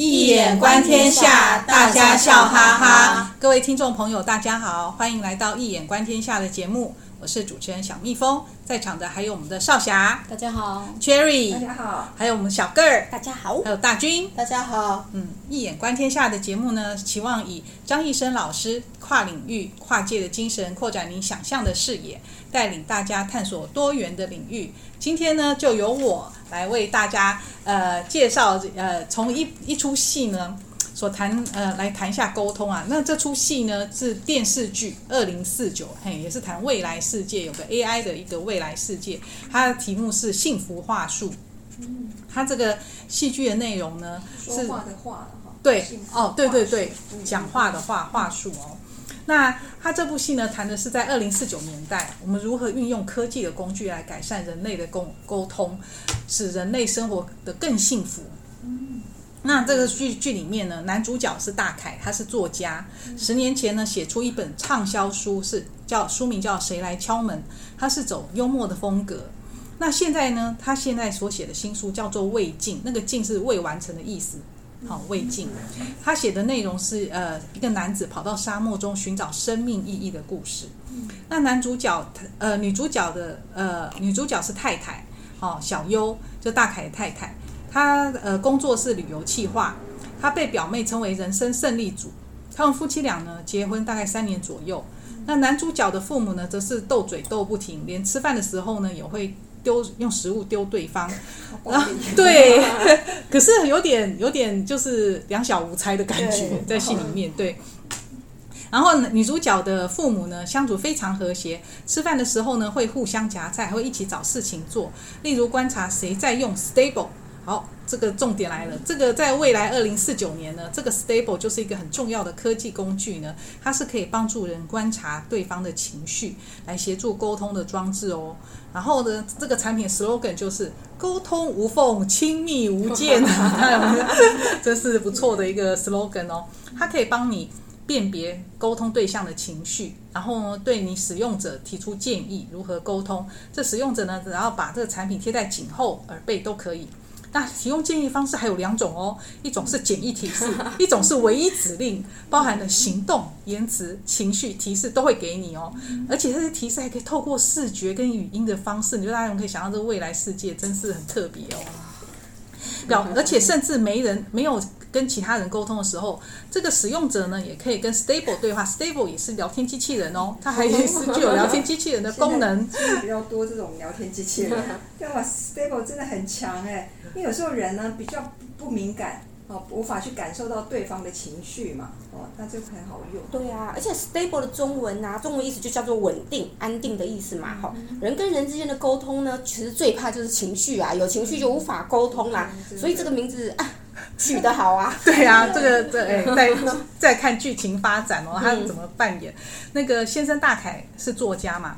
易眼观天下，大家笑哈哈。各位听众朋友，大家好，欢迎来到一眼观天下的节目。我是主持人小蜜蜂，在场的还有我们的少侠，大家好；Cherry，大家好；还有我们小个儿，大家好；还有大军，大家好。嗯，一眼观天下的节目呢，期望以张医生老师跨领域、跨界的精神，扩展您想象的视野，带领大家探索多元的领域。今天呢，就由我来为大家呃介绍呃，从一一出戏呢。所谈呃，来谈一下沟通啊。那这出戏呢是电视剧《二零四九》，嘿，也是谈未来世界，有个 AI 的一个未来世界。它的题目是《幸福话术》。嗯，它这个戏剧的内容呢是说话的话对哦，对对对，讲话的话话术哦。那他这部戏呢谈的是在二零四九年代，我们如何运用科技的工具来改善人类的沟沟通，使人类生活得更幸福。那这个剧剧里面呢，男主角是大凯，他是作家。十年前呢，写出一本畅销书，是叫书名叫《谁来敲门》，他是走幽默的风格。那现在呢，他现在所写的新书叫做《未尽》，那个“尽”是未完成的意思。好，未尽。他写的内容是呃，一个男子跑到沙漠中寻找生命意义的故事。那男主角呃，女主角的呃，女主角是太太，好，小优就大凯的太太。她呃工作是旅游企划，她被表妹称为人生胜利组。他们夫妻俩呢结婚大概三年左右。那男主角的父母呢则是斗嘴斗不停，连吃饭的时候呢也会丢用食物丢对方。然后对，可是有点有点就是两小无猜的感觉在戏里面。对。然后女主角的父母呢相处非常和谐，吃饭的时候呢会互相夹菜，会一起找事情做，例如观察谁在用 Stable。好，这个重点来了。这个在未来二零四九年呢，这个 Stable 就是一个很重要的科技工具呢，它是可以帮助人观察对方的情绪，来协助沟通的装置哦。然后呢，这个产品 slogan 就是沟通无缝，亲密无间，这是不错的一个 slogan 哦。它可以帮你辨别沟通对象的情绪，然后呢，对你使用者提出建议如何沟通。这使用者呢，只要把这个产品贴在颈后、耳背都可以。那提供建议方式还有两种哦，一种是简易提示，一种是唯一指令，包含了行动、言辞、情绪提示都会给你哦，而且这些提示还可以透过视觉跟语音的方式，你觉得大家可以想象这个未来世界真是很特别哦。表而且甚至没人没有。跟其他人沟通的时候，这个使用者呢也可以跟 Stable 对话，Stable 也是聊天机器人哦，它还是具有聊天机器人的功能。比较多这种聊天机器人，对吧？Stable 真的很强哎，因为有时候人呢比较不敏感哦，无法去感受到对方的情绪嘛，哦，那就很好用。对啊，而且 Stable 的中文啊，中文意思就叫做稳定、安定的意思嘛，哈、嗯。人跟人之间的沟通呢，其实最怕就是情绪啊，有情绪就无法沟通啦，嗯、所以这个名字啊。取得好啊！对啊，这个 这哎，再再看剧情发展哦，他怎么扮演？那个先生大凯是作家嘛，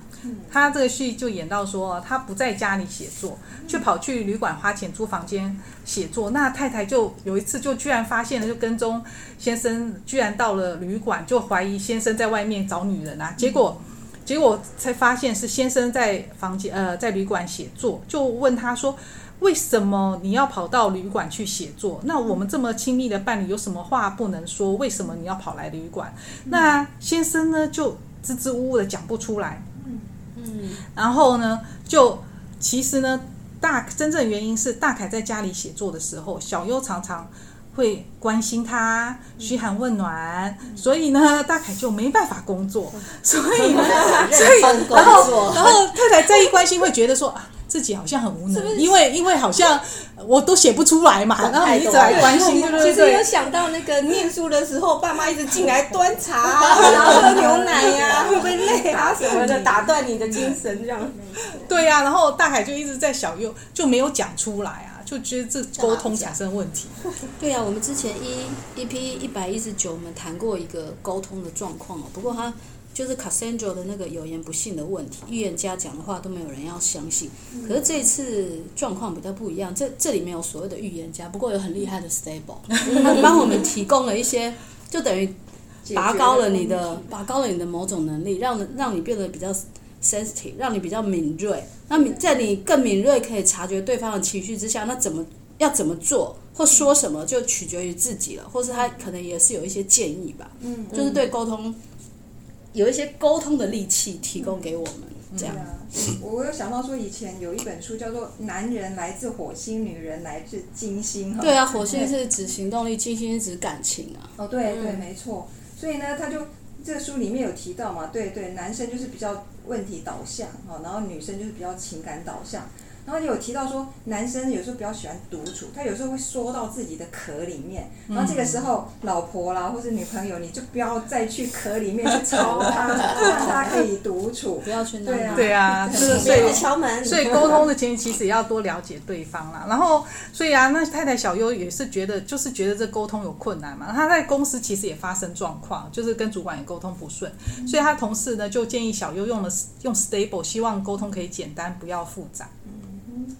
他这个戏就演到说，他不在家里写作，却跑去旅馆花钱租房间写作。那太太就有一次就居然发现了，就跟踪先生，居然到了旅馆，就怀疑先生在外面找女人啊。结果结果才发现是先生在房间呃在旅馆写作，就问他说。为什么你要跑到旅馆去写作？那我们这么亲密的伴侣有什么话不能说？为什么你要跑来旅馆？那先生呢就支支吾吾的讲不出来。嗯，然后呢，就其实呢，大真正原因是大凯在家里写作的时候，小优常常会关心他，嘘寒问暖，所以呢，大凯就没办法工作。所以呢，所以然后然后太太再一关心，会觉得说啊。自己好像很无能，是是因为因为好像我都写不出来嘛，然后你一直来关心，对不对？其实有想到那个念书的时候，爸妈一直进来端茶啊，然后喝牛奶呀、啊，会不会累啊什么的，打断你的精神这样。对呀、啊，然后大海就一直在小右就没有讲出来啊，就觉得这沟通产生问题。对呀、啊，我们之前一一批一百一十九，我们谈过一个沟通的状况哦，不过他。就是 Cassandra 的那个有言不信的问题，预言家讲的话都没有人要相信。可是这一次状况比较不一样，这这里面有所谓的预言家，不过有很厉害的 Stable，他帮我们提供了一些，就等于拔高了你的拔高了你的某种能力，让让你变得比较 sensitive，让你比较敏锐。那在你更敏锐可以察觉对方的情绪之下，那怎么要怎么做？或说什么就取决于自己了，或是他可能也是有一些建议吧，嗯，就是对沟通有一些沟通的利器提供给我们，这样。我有想到说，以前有一本书叫做《男人来自火星，女人来自金星》哈。对啊，火星是指行动力，金星是指感情啊。哦，对对，没错。所以呢，他就这个书里面有提到嘛，对对，男生就是比较问题导向哈，然后女生就是比较情感导向。然后有提到说，男生有时候比较喜欢独处，他有时候会缩到自己的壳里面。然后这个时候，老婆啦或者女朋友，你就不要再去壳里面去吵他，让他可以独处，不要去那。对啊，对啊，就是所以敲门。所以沟通的前提其实也要多了解对方啦。然后，所以啊，那太太小优也是觉得，就是觉得这沟通有困难嘛。她在公司其实也发生状况，就是跟主管也沟通不顺，所以她同事呢就建议小优用了用 Stable，希望沟通可以简单，不要复杂。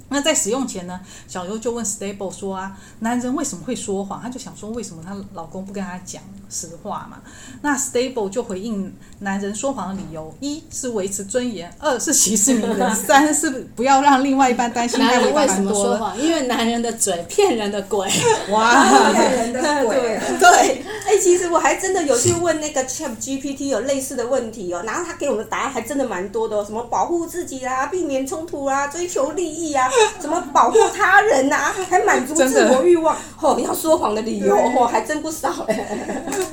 那在使用前呢，小优就问 Stable 说啊，男人为什么会说谎？她就想说，为什么她老公不跟她讲实话嘛？那 Stable 就回应男人说谎的理由：一是维持尊严，二是息事宁人，三是不要让另外一半担心。男人为什么说谎？因为男人的嘴骗人的鬼。哇，骗人的鬼。对，哎，其实我还真的有去问那个 Chat GPT 有类似的问题哦，然后他给我们的答案还真的蛮多的哦，什么保护自己啦，避免冲突啊，追求利益啊。什么保护他人呐、啊？还满足自我欲望？哦，要说谎的理由哦，还真不少哎。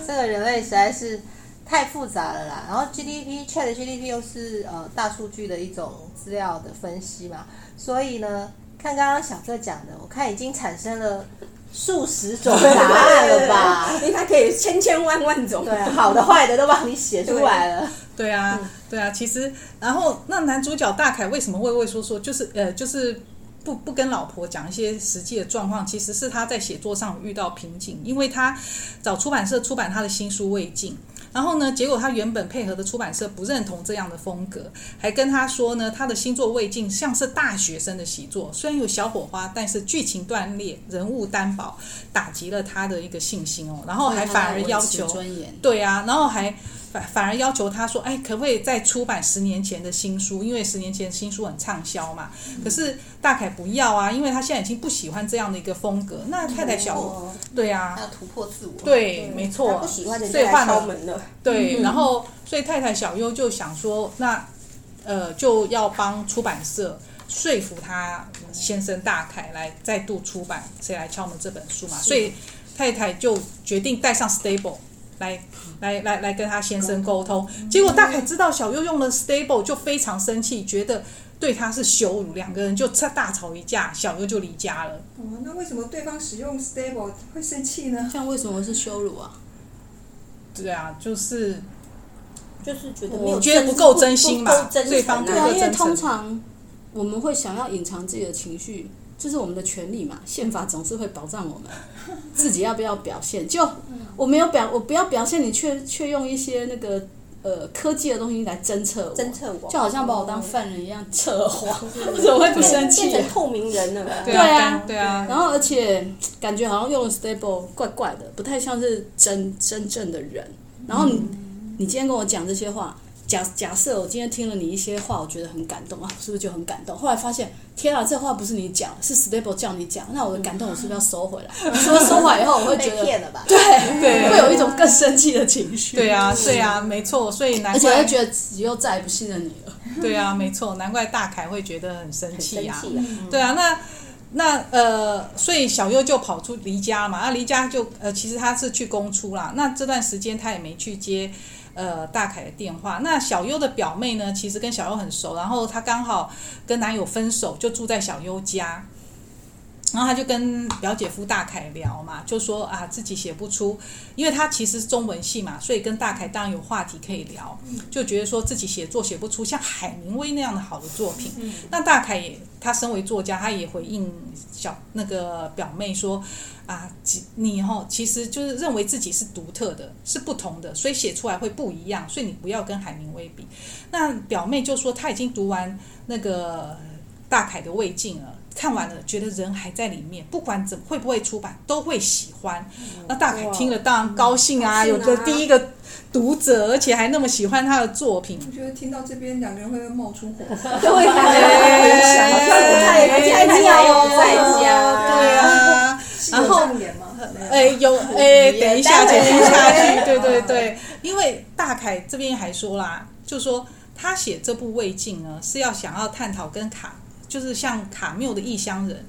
这个人类实在是太复杂了啦。然后 GDP Chat GDP 又是呃大数据的一种资料的分析嘛，所以呢，看刚刚小哥讲的，我看已经产生了数十种答案了吧？因为它可以千千万万种，对，好的坏的都帮你写出来了。对啊，对啊，其实然后那男主角大凯为什么畏畏缩缩？就是呃，就是。不不跟老婆讲一些实际的状况，其实是他在写作上遇到瓶颈，因为他找出版社出版他的新书《未尽》，然后呢，结果他原本配合的出版社不认同这样的风格，还跟他说呢，他的新作《未尽》像是大学生的习作，虽然有小火花，但是剧情断裂，人物单薄，打击了他的一个信心哦，然后还反而要求，对啊，然后还。反反而要求他说：“哎，可不可以再出版十年前的新书？因为十年前新书很畅销嘛。嗯、可是大凯不要啊，因为他现在已经不喜欢这样的一个风格。那太太小，哦、对啊，要突破自我。对，对没错。他不喜欢人家敲门了。对，然后所以太太小优就想说，那呃就要帮出版社说服他先生大凯来再度出版《谁来敲门》这本书嘛。所以太太就决定带上 Stable。”来来来来跟他先生沟通，结果大凯知道小优用了 stable 就非常生气，觉得对他是羞辱，两个人就大吵一架，小优就离家了。哦，那为什么对方使用 stable 会生气呢？这样为什么是羞辱啊？对啊，就是就是觉得我觉得不够真心嘛，对方对啊，因为通常我们会想要隐藏自己的情绪。这是我们的权利嘛？宪法总是会保障我们，自己要不要表现？就我没有表，我不要表现，你却却用一些那个呃科技的东西来侦测我，侦测我，就好像把我当犯人一样测谎，我怎么会不生气？变成透明人了。对啊，对啊。然后而且感觉好像用了 stable 怪怪的，不太像是真真正的人。然后你你今天跟我讲这些话。假假设我今天听了你一些话，我觉得很感动啊，是不是就很感动？后来发现，天啊，这话不是你讲，是 Stable 叫你讲，那我的感动我是不是要收回来？是不是收回来以后，我会觉得骗了吧？对对，会有一种更生气的情绪。对啊，对啊，没错，所以难怪而且会觉得以后再也不信任你了。对啊，没错，难怪大凯会觉得很生气啊。生气啊对啊，那那呃，所以小优就跑出离家嘛，啊，离家就呃，其实他是去公出啦。那这段时间他也没去接。呃，大凯的电话。那小优的表妹呢，其实跟小优很熟，然后她刚好跟男友分手，就住在小优家。然后他就跟表姐夫大凯聊嘛，就说啊，自己写不出，因为他其实是中文系嘛，所以跟大凯当然有话题可以聊，就觉得说自己写作写不出像海明威那样的好的作品。那大凯也，他身为作家，他也回应小那个表妹说。啊，你哦，其实就是认为自己是独特的，是不同的，所以写出来会不一样。所以你不要跟海明威比。那表妹就说她已经读完那个大凯的未尽了，看完了，觉得人还在里面，不管怎么会不会出版，都会喜欢。那大凯听了当然高兴啊，有个第一个读者，而且还那么喜欢他的作品。我觉得听到这边两个人会冒出火 花，对，想太太太妙了，在家，对啊。然后？哎，有哎，等一下，待会接下去，对对对，因为大凯这边还说啦，就说他写这部《未尽》呢，是要想要探讨跟卡，就是像卡缪的异乡人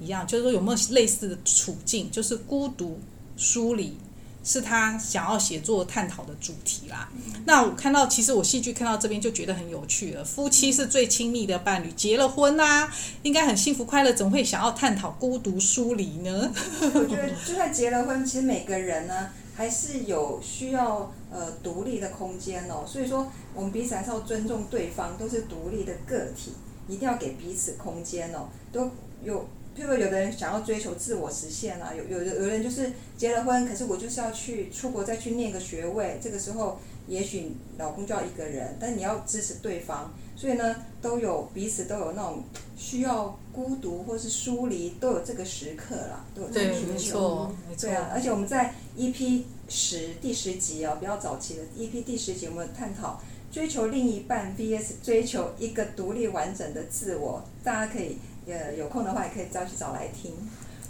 一样，就是说有没有类似的处境，就是孤独、疏离。是他想要写作探讨的主题啦。那我看到，其实我戏剧看到这边就觉得很有趣了。夫妻是最亲密的伴侣，结了婚啊，应该很幸福快乐，怎么会想要探讨孤独疏离呢？我觉得，就算结了婚，其实每个人呢，还是有需要呃独立的空间哦。所以说，我们彼此还是要尊重对方，都是独立的个体，一定要给彼此空间哦，都有。譬如，有的人想要追求自我实现啊，有有的有人就是结了婚，可是我就是要去出国再去念个学位，这个时候也许老公就要一个人，但你要支持对方，所以呢，都有彼此都有那种需要孤独或是疏离，都有这个时刻啦，都有这个需求。没错，对啊，而且我们在 EP 十第十集啊，比较早期的 EP 第十集，我们探讨追求另一半 VS 追求一个独立完整的自我，大家可以。呃，有空的话也可以再去找来听。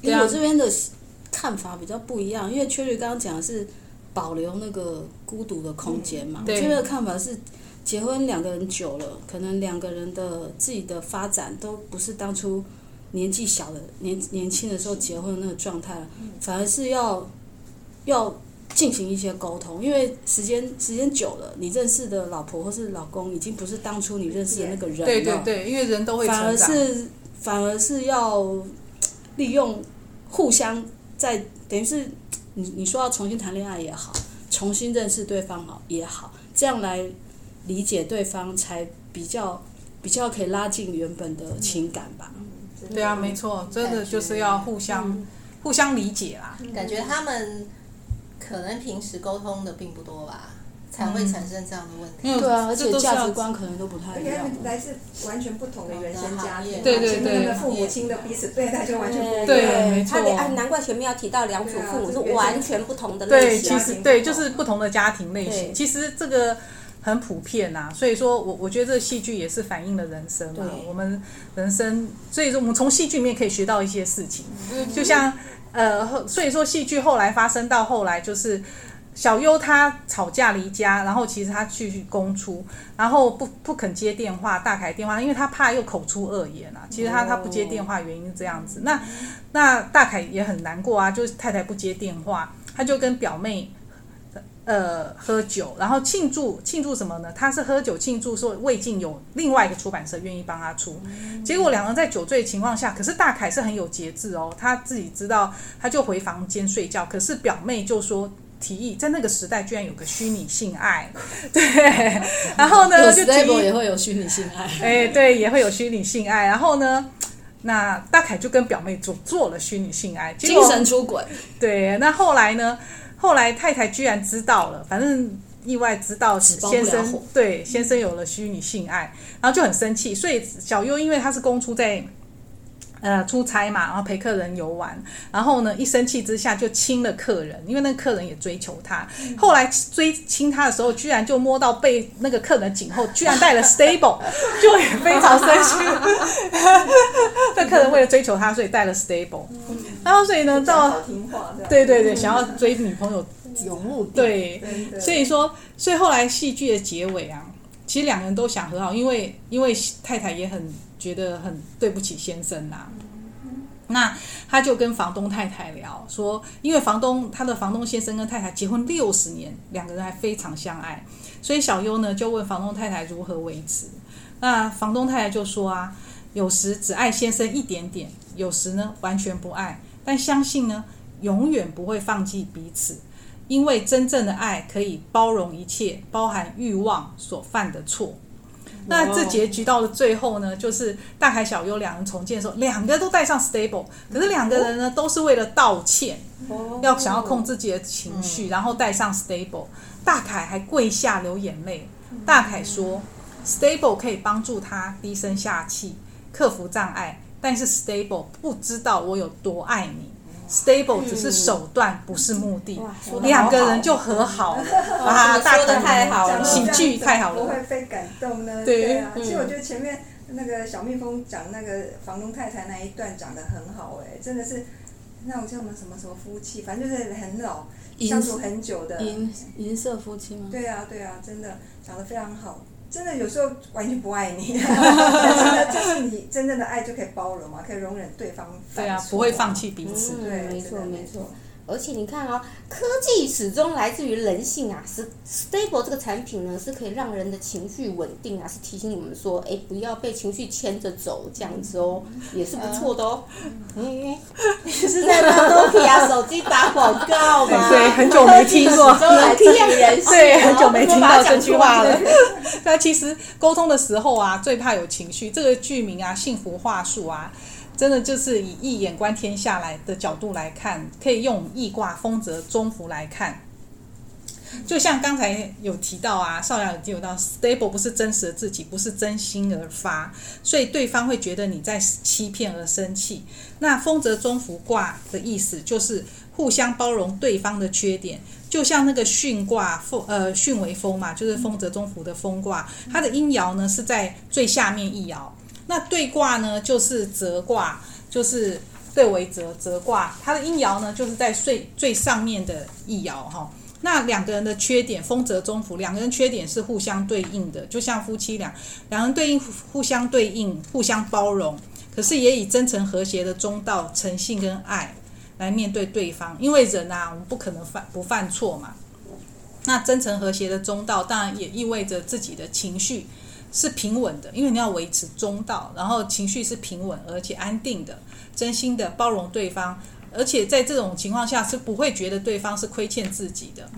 因为我这边的看法比较不一样，因为 Cherry 刚刚讲的是保留那个孤独的空间嘛。这边的看法是，结婚两个人久了，可能两个人的自己的发展都不是当初年纪小的年年轻的时候结婚的那个状态了，反而是要要进行一些沟通，因为时间时间久了，你认识的老婆或是老公已经不是当初你认识的那个人了。对对对，因为人都会。反而是。反而是要利用互相在等于是你你说要重新谈恋爱也好，重新认识对方好也好，这样来理解对方才比较比较可以拉近原本的情感吧。嗯、对啊，没错，真的就是要互相、嗯、互相理解啦。感觉他们可能平时沟通的并不多吧。才会产生这样的问题。嗯、对啊，而且价值观可能都不太一样。来自完全不同的原生家庭，对对对，的父母亲的彼此对待就完全不一样。对，没错。他哎难怪前面要提到两组父母是完全不同的类型。对，其实对，就是不同的家庭类型。其实这个很普遍呐、啊，所以说我我觉得这戏剧也是反映了人生嘛。我们人生，所以说我们从戏剧里面可以学到一些事情。就像呃，所以说戏剧后来发生到后来就是。小优她吵架离家，然后其实她去公出，然后不不肯接电话，大凯电话，因为她怕又口出恶言啊。其实她她不接电话原因是这样子。那那大凯也很难过啊，就是太太不接电话，他就跟表妹呃喝酒，然后庆祝庆祝什么呢？他是喝酒庆祝说未尽有另外一个出版社愿意帮他出，结果两个人在酒醉的情况下，可是大凯是很有节制哦，他自己知道，他就回房间睡觉，可是表妹就说。提议在那个时代居然有个虚拟性爱，对，然后呢就提议也会有虚拟性爱，哎，对，也会有虚拟性爱，然后呢，那大凯就跟表妹做做了虚拟性爱，精神出轨，对，那后来呢，后来太太居然知道了，反正意外知道先生对先生有了虚拟性爱，然后就很生气，所以小优因为他是公出在。呃，出差嘛，然后陪客人游玩，然后呢，一生气之下就亲了客人，因为那个客人也追求他。后来追亲他的时候，居然就摸到被那个客人颈后，居然带了 stable，就也非常生气。那客人为了追求他，所以带了 stable。然后所以呢，到对对对，想要追女朋友有目的。对，所以说，所以后来戏剧的结尾啊，其实两个人都想和好，因为因为太太也很。觉得很对不起先生呐、啊，那他就跟房东太太聊说，因为房东他的房东先生跟太太结婚六十年，两个人还非常相爱，所以小优呢就问房东太太如何维持。那房东太太就说啊，有时只爱先生一点点，有时呢完全不爱，但相信呢永远不会放弃彼此，因为真正的爱可以包容一切，包含欲望所犯的错。那这结局到了最后呢，就是大凯小优两人重建的时候，两个都带上 stable，可是两个人呢都是为了道歉，哦要想要控制自己的情绪，然后带上 stable。大凯还跪下流眼泪。大凯说，stable 可以帮助他低声下气，克服障碍，但是 stable 不知道我有多爱你。Stable 只是手段，不是目的。两个人就和好了，哇，说的太好了，喜剧太好了，不会被感动呢？对啊，其实我觉得前面那个小蜜蜂讲那个房东太太那一段讲的很好，哎，真的是那种叫什么什么什么夫妻，反正就是很老相处很久的。银银色夫妻吗？对啊，对啊，真的讲的非常好。真的有时候完全不爱你，但是呢，就是你真正的爱就可以包容嘛，可以容忍对方。对啊，不会放弃彼此。嗯，对，没错没错。而且你看哦，科技始终来自于人性啊。是 Stable 这个产品呢，是可以让人的情绪稳定啊，是提醒我们说，哎，不要被情绪牵着走，这样子哦，也是不错的哦。嗯，你是在帮 Nokia 手机打广告吗？对，很久没听过。都来自于人性，对，很久没听到这句话了。那其实沟通的时候啊，最怕有情绪。这个剧名啊，幸福话术啊。真的就是以一眼观天下来的角度来看，可以用易卦丰泽中孚来看。就像刚才有提到啊，少阳有提到，stable 不是真实的自己，不是真心而发，所以对方会觉得你在欺骗而生气。那丰泽中孚卦的意思就是互相包容对方的缺点，就像那个巽卦丰呃巽为风嘛，就是丰泽中孚的丰卦，它的阴爻呢是在最下面一爻。那对卦呢，就是泽卦，就是对为泽泽卦，它的阴爻呢，就是在最最上面的一爻哈。那两个人的缺点，丰泽中孚，两个人缺点是互相对应的，就像夫妻俩，两人对应，互相对应，互相包容，可是也以真诚和谐的中道、诚信跟爱来面对对方，因为人啊，我们不可能犯不犯错嘛。那真诚和谐的中道，当然也意味着自己的情绪。是平稳的，因为你要维持中道，然后情绪是平稳而且安定的，真心的包容对方，而且在这种情况下是不会觉得对方是亏欠自己的。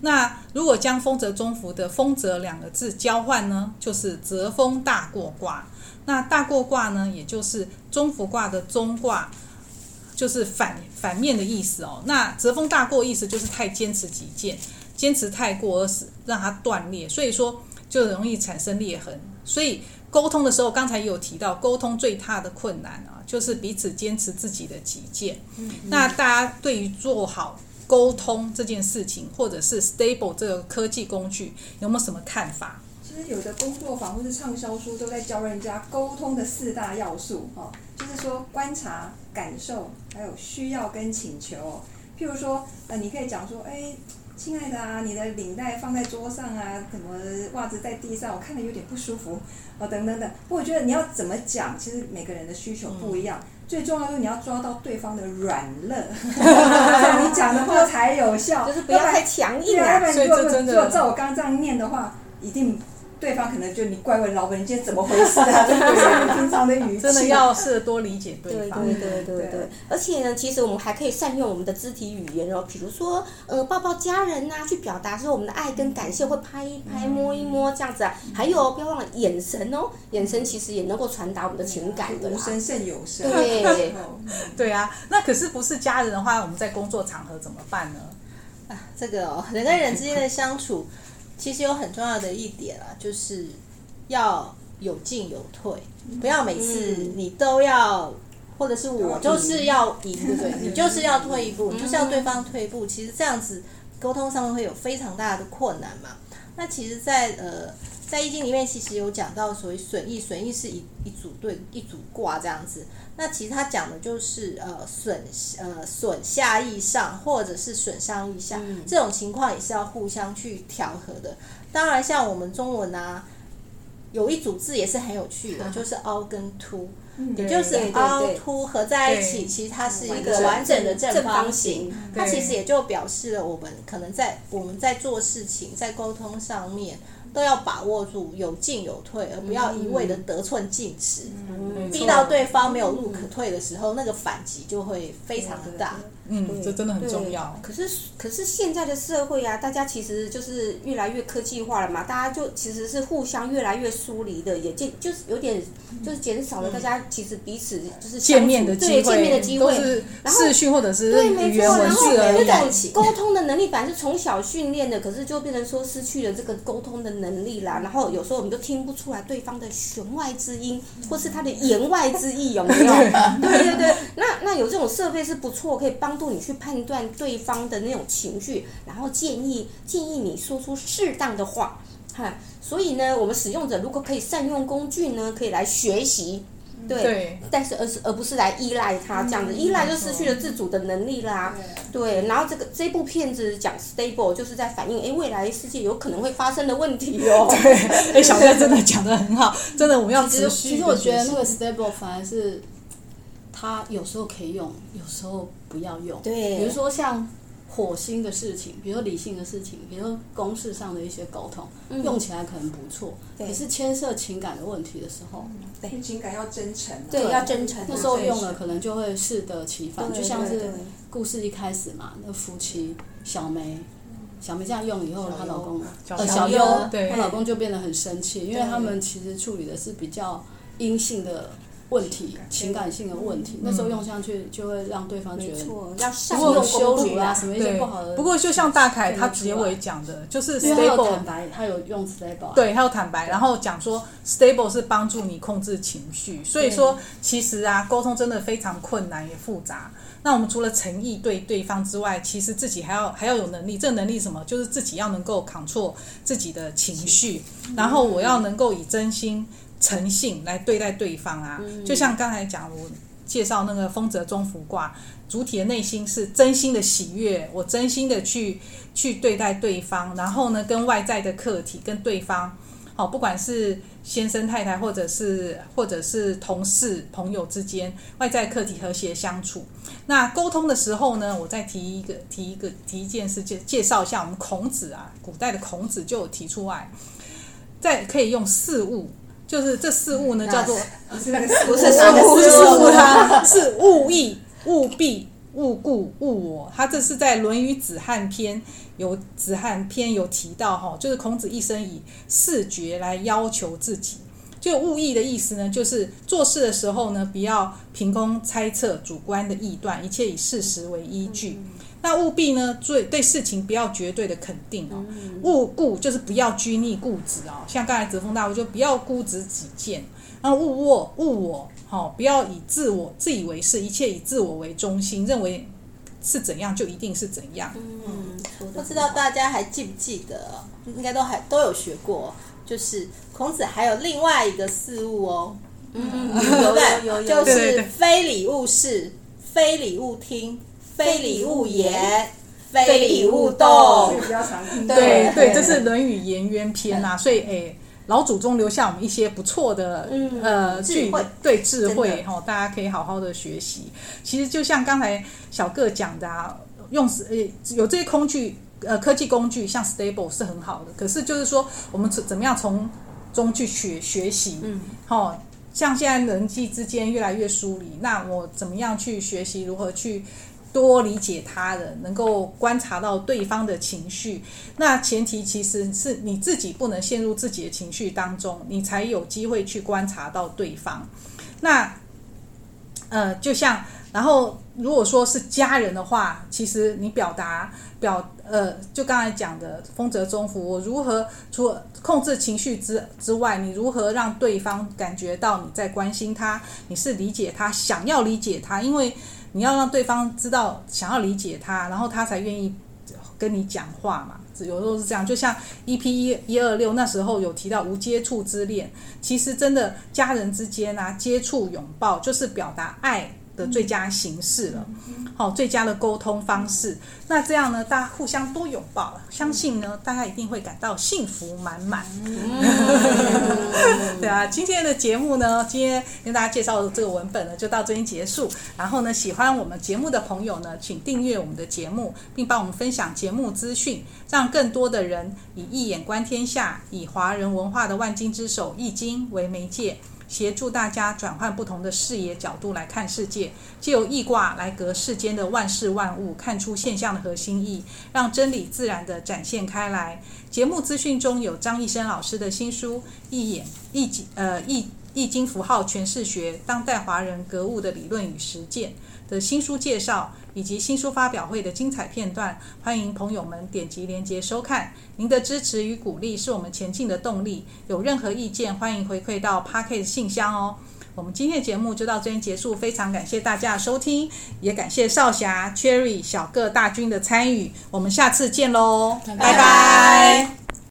那如果将丰泽中孚的“丰泽”两个字交换呢，就是泽丰大过卦。那大过卦呢，也就是中孚卦的中卦，就是反反面的意思哦。那泽丰大过意思就是太坚持己见，坚持太过而使让它断裂，所以说。就容易产生裂痕，所以沟通的时候，刚才也有提到，沟通最大的困难啊，就是彼此坚持自己的己见。那大家对于做好沟通这件事情，或者是 Stable 这个科技工具，有没有什么看法？其实有的工作坊或是畅销书都在教人家沟通的四大要素，哈，是说观察、感受，还有需要跟请求。譬如说，呃，你可以讲说，哎。亲爱的啊，你的领带放在桌上啊，怎么袜子在地上？我看着有点不舒服哦，等等等。我觉得你要怎么讲，其实每个人的需求不一样。嗯、最重要就是你要抓到对方的软肋，你讲的话才有效。就是不要太强硬啊。要不然如果如果照我刚刚这样念的话，一定。对方可能就你怪问老板，你今天怎么回事啊？对不对？平常的语气，真的要是多理解对方。对对对对对，对。而且呢，其实我们还可以善用我们的肢体语言哦，比如说呃抱抱家人呐、啊，去表达说我们的爱跟感谢，会拍一拍、摸一摸这样子啊。还有不要忘了眼神哦，眼神其实也能够传达我们的情感的。无声胜有声。对。对啊，那可是不是家人的话，我们在工作场合怎么办呢？啊，这个哦，人跟人之间的相处。其实有很重要的一点啊，就是要有进有退，不要每次你都要，或者是我就是要赢，对不对？你就是要退一步，就是要对方退一步。其实这样子沟通上面会有非常大的困难嘛。那其实在，在呃，在易经里面，其实有讲到所谓损益，损益是一一组对一组卦这样子。那其实它讲的就是呃损呃损下益上，或者是损上益下，嗯，这种情况也是要互相去调和的。当然，像我们中文啊，有一组字也是很有趣的，就是凹跟凸，嗯，也就是凹凸合在一起，其实它是一个完整的正方形。它其实也就表示了我们可能在我们在做事情，在沟通上面。都要把握住有进有退，而不要一味的得寸进尺，嗯，逼到对方没有路可退的时候，嗯，那个反击就会非常的大。嗯，这真的很重要。可是，可是现在的社会啊，大家其实就是越来越科技化了嘛，大家就其实是互相越来越疏离的，也见就是有点就是减少了大家其实彼此就是见面的机会，见面的机会，然后视讯或者是对，没错，然后那种沟通的能力本来是从小训练的，可是就变成说失去了这个沟通的能力啦。然后有时候我们都听不出来对方的弦外之音，或是他的言外之意，有没有？对对对，那那有这种设备是不错，可以帮。助你去判断对方的那种情绪，然后建议建议你说出适当的话，哈。所以呢，我们使用者如果可以善用工具呢，可以来学习对，对但是而是而不是来依赖他这样子，嗯依赖就失去了自主的能力啦。对，然后这个这部片子讲 stable，就是在反映哎未来世界有可能会发生的问题哦。对，哎，小哥真的讲的很好，真的我们要其实持续。其实我觉得那个 stable 反而是，它有时候可以用，有时候不要用。对。比如说像火星的事情，比如说理性的事情，比如说公事上的一些沟通，嗯。用起来可能不错。对。可是牵涉情感的问题的时候，对，情感要真诚啊。对，要真诚。那时候用了可能就会适得其反，就像是故事一开始嘛，那夫妻小梅，小梅这样用以后，她老公呃小优她老公就变得很生气，因为他们其实处理的是比较阴性的问题、情感性的问题，那时候用上去就会让对方觉得要善不用过羞辱啊什么一些不好的。不过就像大凯他结结尾讲的，就是 stable 坦白，他有用 stable，啊对，他有坦白，然后讲说 stable 是帮助你控制情绪，所以说其实啊，沟通真的非常困难也复杂。那我们除了诚意对对方之外，其实自己还要还要有能力。这个能力什么？就是自己要能够 control 自己的情绪，然后我要能够以真心诚信来对待对方啊。就像刚才讲我介绍那个丰泽中福卦，主体的内心是真心的喜悦，我真心的去去对待对方，然后呢，跟外在的客体跟对方。好，不管是先生太太，或者是或者是同事朋友之间，外在客体和谐相处。那沟通的时候呢，我再提一个提一个提一件事，介介绍一下我们孔子啊，古代的孔子就有提出来，在可以用事物，就是这四物呢叫做不是那个不是是四物不是四物它是物意、物必、物故、物我。它这是在《论语子罕篇》有《子罕篇》有提到哈，就是孔子一生以四觉来要求自己。就物意的意思呢，就是做事的时候呢，不要凭空猜测、主观的臆断，一切以事实为依据。那务必呢，对对事情不要绝对的肯定哦。勿故就是不要拘泥固执哦，像刚才泽峰大夫就不要固执己见。然后勿我勿我，好，不要以自我自以为是，一切以自我为中心，认为是怎样就一定是怎样。嗯，不知道大家还记不记得？应该都还都有学过，就是孔子还有另外一个事物哦，嗯，对？有有有就对对对是非礼勿视，非礼勿听，非礼勿言，非礼勿所动以。比较常听。对对，这是《论语颜渊篇》啊，所以诶，老祖宗留下我们一些不错的嗯呃句智慧对智慧哈，大家可以好好的学习。其实就像刚才小个讲的啊，用呃有这些工具呃科技工具，像 Stable 是很好的，可是就是说我们怎怎么样从中去学学习，嗯，好，像现在人际之间越来越疏离，那我怎么样去学习如何去？多理解他人，能够观察到对方的情绪。那前提其实是你自己不能陷入自己的情绪当中，你才有机会去观察到对方。那呃，就像然后如果说是家人的话，其实你表达表呃，就刚才讲的丰泽中福，我如何除了控制情绪之之外，你如何让对方感觉到你在关心他，你是理解他，想要理解他，因为。你要让对方知道想要理解他，然后他才愿意跟你讲话嘛。有时候是这样，就像 EP 一一二六那时候有提到无接触之恋，其实真的家人之间啊，接触拥抱就是表达爱的最佳形式了。好，最佳的沟通方式。那这样呢，大家互相多拥抱，相信呢，大家一定会感到幸福满满。对啊，今天的节目呢，今天跟大家介绍的这个文本呢，就到这边结束。然后呢，喜欢我们节目的朋友呢，请订阅我们的节目，并帮我们分享节目资讯，让更多的人以一眼观天下，以华人文化的万金之首《易经》为媒介。协助大家转换不同的视野角度来看世界，借由易卦来隔世间的万事万物，看出现象的核心意，让真理自然地展现开来。节目资讯中有张医生老师的新书《易眼易经》呃易易经符号诠释学：当代华人格物的理论与实践的新书介绍。以及新书发表会的精彩片段，欢迎朋友们点击连接收看。您的支持与鼓励是我们前进的动力。有任何意见，欢迎回馈到 Podcast 信箱哦。我们今天的节目就到这边结束，非常感谢大家的收听，也感谢少侠、Cherry、小个大军的参与。我们下次见喽，拜拜。拜拜。